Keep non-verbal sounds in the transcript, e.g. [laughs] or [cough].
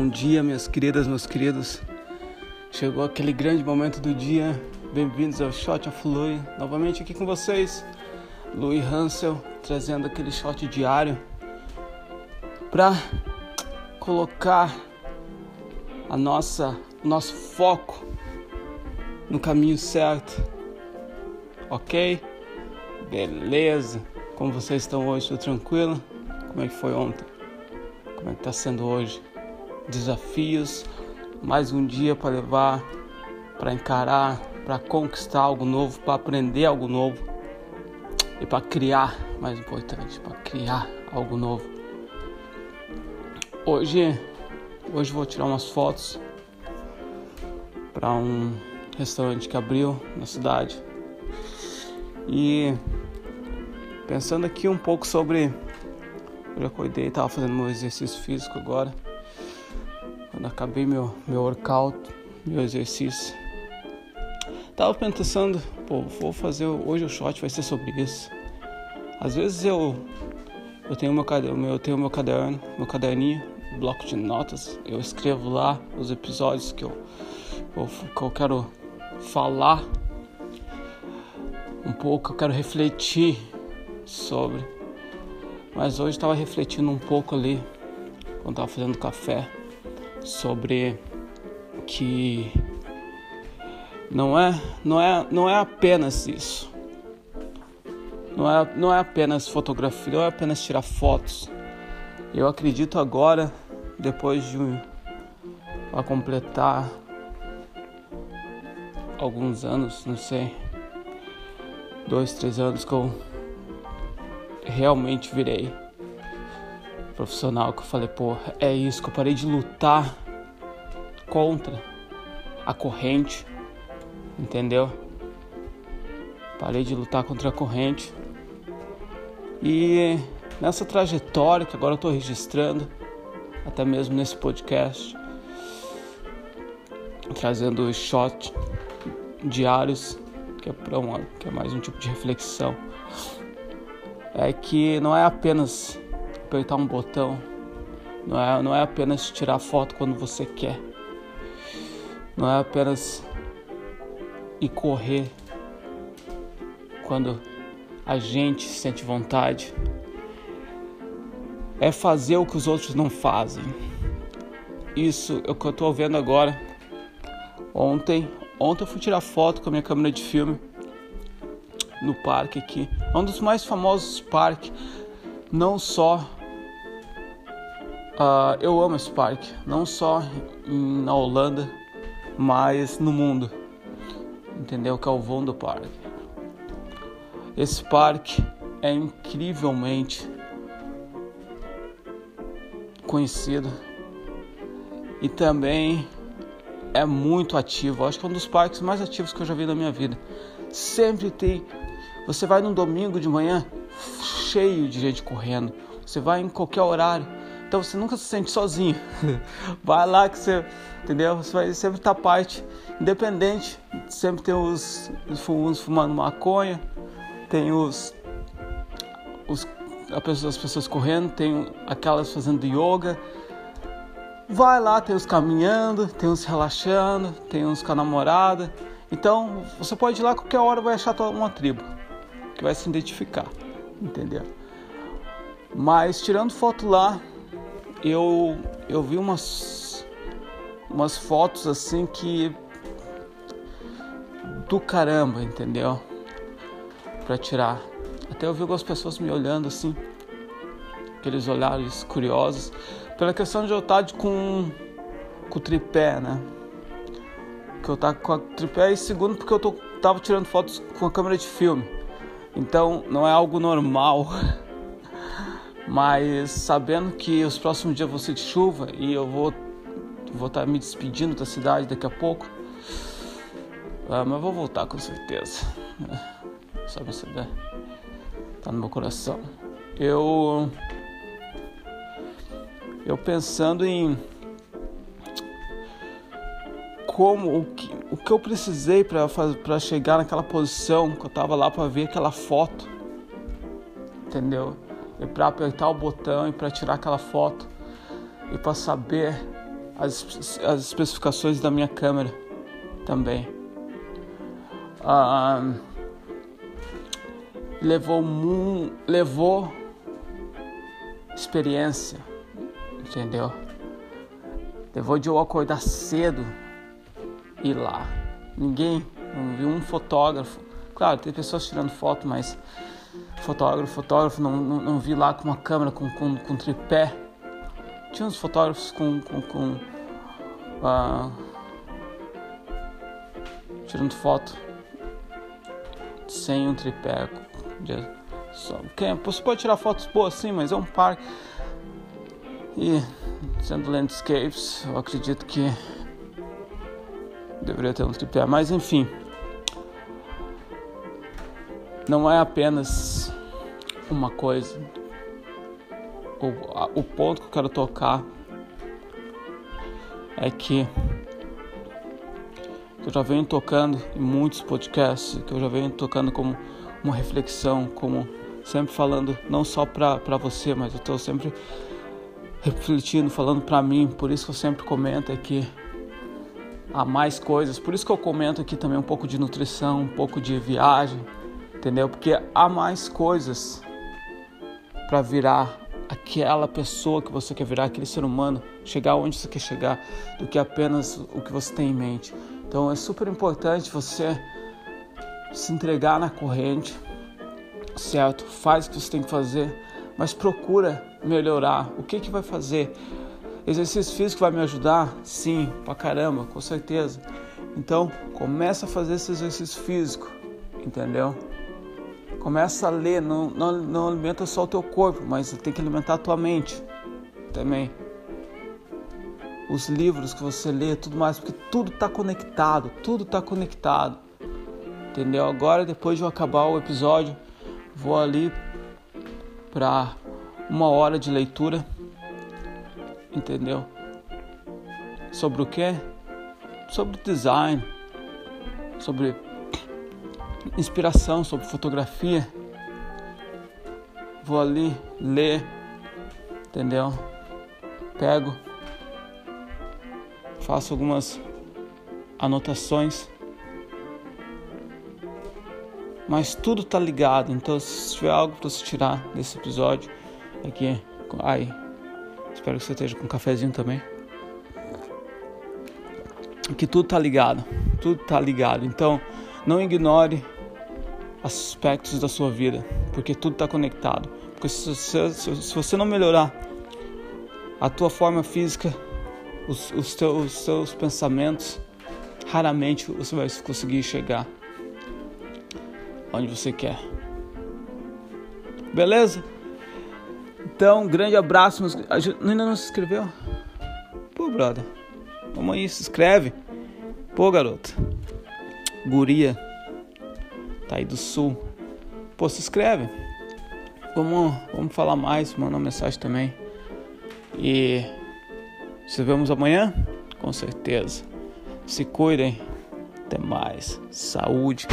Bom dia, minhas queridas, meus queridos. Chegou aquele grande momento do dia. Bem-vindos ao Shot of Louis. Novamente aqui com vocês, Louis Hansel, trazendo aquele shot diário para colocar a nossa nosso foco no caminho certo. OK? Beleza. Como vocês estão hoje? Tudo tranquilo? Como é que foi ontem? Como é que tá sendo hoje? Desafios, mais um dia para levar, para encarar, para conquistar algo novo, para aprender algo novo e para criar, mais importante, para criar algo novo. Hoje, hoje vou tirar umas fotos para um restaurante que abriu na cidade e Pensando aqui um pouco sobre. Eu acordei, estava fazendo meu exercício físico agora. Quando acabei meu, meu workout, meu exercício. Tava pensando, pô, vou fazer. Hoje o shot vai ser sobre isso. Às vezes eu. Eu tenho meu, eu tenho meu caderno, meu caderninho, bloco de notas. Eu escrevo lá os episódios que eu, que eu quero falar um pouco, eu quero refletir sobre. Mas hoje estava refletindo um pouco ali, quando estava fazendo café, sobre que não é, não é, não é apenas isso. Não é, não é apenas fotografia, não é apenas tirar fotos. Eu acredito agora, depois de a completar alguns anos, não sei, dois, três anos que eu realmente virei profissional que eu falei, pô, é isso que eu parei de lutar contra a corrente, entendeu? Parei de lutar contra a corrente. E nessa trajetória que agora eu tô registrando, até mesmo nesse podcast, trazendo os shots diários, que é, pra uma, que é mais um tipo de reflexão é que não é apenas apertar um botão, não é, não é apenas tirar foto quando você quer, não é apenas ir correr quando a gente sente vontade, é fazer o que os outros não fazem. Isso é o que eu estou vendo agora. Ontem, ontem eu fui tirar foto com a minha câmera de filme no parque aqui. É um dos mais famosos parques, não só. Uh, eu amo esse parque, não só em, na Holanda, mas no mundo. Entendeu? Que é o Vondo Park. Esse parque é incrivelmente conhecido e também é muito ativo. Acho que é um dos parques mais ativos que eu já vi na minha vida. Sempre tem você vai num domingo de manhã cheio de gente correndo. Você vai em qualquer horário. Então você nunca se sente sozinho. [laughs] vai lá que você, entendeu? Você vai sempre estar parte, independente. Sempre tem os, os fumando maconha, tem os, os as pessoas correndo, tem aquelas fazendo yoga. Vai lá, tem os caminhando, tem uns relaxando, tem uns com a namorada. Então você pode ir lá qualquer hora vai achar uma tribo que vai se identificar, entendeu? Mas tirando foto lá, eu eu vi umas umas fotos assim que do caramba, entendeu? Para tirar. Até eu vi algumas pessoas me olhando assim, aqueles olhares curiosos, pela questão de eu estar com com o tripé, né? Que eu tava com a tripé e segundo porque eu tô, tava tirando fotos com a câmera de filme. Então não é algo normal. [laughs] Mas sabendo que os próximos dias vão ser de chuva e eu vou vou estar tá me despedindo da cidade daqui a pouco. Ah, mas vou voltar com certeza. [laughs] Só você ver. Tá no meu coração. Eu eu pensando em como o que, o que eu precisei para chegar naquela posição que eu tava lá para ver aquela foto, entendeu? E para apertar o botão e para tirar aquela foto e para saber as, as especificações da minha câmera também. Ah, levou levou experiência, entendeu? Levou de eu acordar cedo e ir lá. Ninguém, não vi um fotógrafo. Claro, tem pessoas tirando foto, mas fotógrafo, fotógrafo, não, não, não vi lá com uma câmera, com, com, com tripé. Tinha uns fotógrafos com, com, com uh, tirando foto sem um tripé. Só, você pode tirar fotos boas sim, mas é um parque. E sendo landscapes, eu acredito que deveria ter um tripé, mas enfim. Não é apenas uma coisa. O, o ponto que eu quero tocar é que eu já venho tocando em muitos podcasts, que eu já venho tocando como uma reflexão, como sempre falando não só para você, mas eu estou sempre refletindo, falando para mim. Por isso que eu sempre comento aqui há mais coisas. Por isso que eu comento aqui também um pouco de nutrição, um pouco de viagem, entendeu? Porque há mais coisas para virar aquela pessoa que você quer virar, aquele ser humano, chegar onde você quer chegar, do que apenas o que você tem em mente. Então é super importante você se entregar na corrente, certo? Faz o que você tem que fazer, mas procura melhorar. O que que vai fazer? Exercício físico vai me ajudar? Sim, pra caramba, com certeza. Então, começa a fazer esse exercício físico, entendeu? Começa a ler, não, não, não alimenta só o teu corpo, mas tem que alimentar a tua mente também os livros que você lê, tudo mais, porque tudo está conectado, tudo está conectado. Entendeu? Agora, depois de eu acabar o episódio, vou ali para uma hora de leitura. Entendeu? Sobre o que? Sobre design, sobre inspiração, sobre fotografia. Vou ali ler, entendeu? Pego faço algumas anotações. Mas tudo tá ligado, então se tiver algo para você tirar desse episódio aqui, ai, espero que você esteja com um cafezinho também. Que tudo tá ligado, tudo tá ligado. Então, não ignore aspectos da sua vida, porque tudo está conectado. Porque se, se, se, você não melhorar a tua forma física, os, os, teus, os seus pensamentos, raramente você vai conseguir chegar onde você quer. Beleza? Então, grande abraço. Ainda não se inscreveu? Pô, brother. Vamos aí, se inscreve. Pô, garoto. Guria. Tá aí do sul. Pô, se inscreve. Vamos, vamos falar mais, mandar uma mensagem também. E se vemos amanhã? Com certeza. Se cuidem. Até mais. Saúde.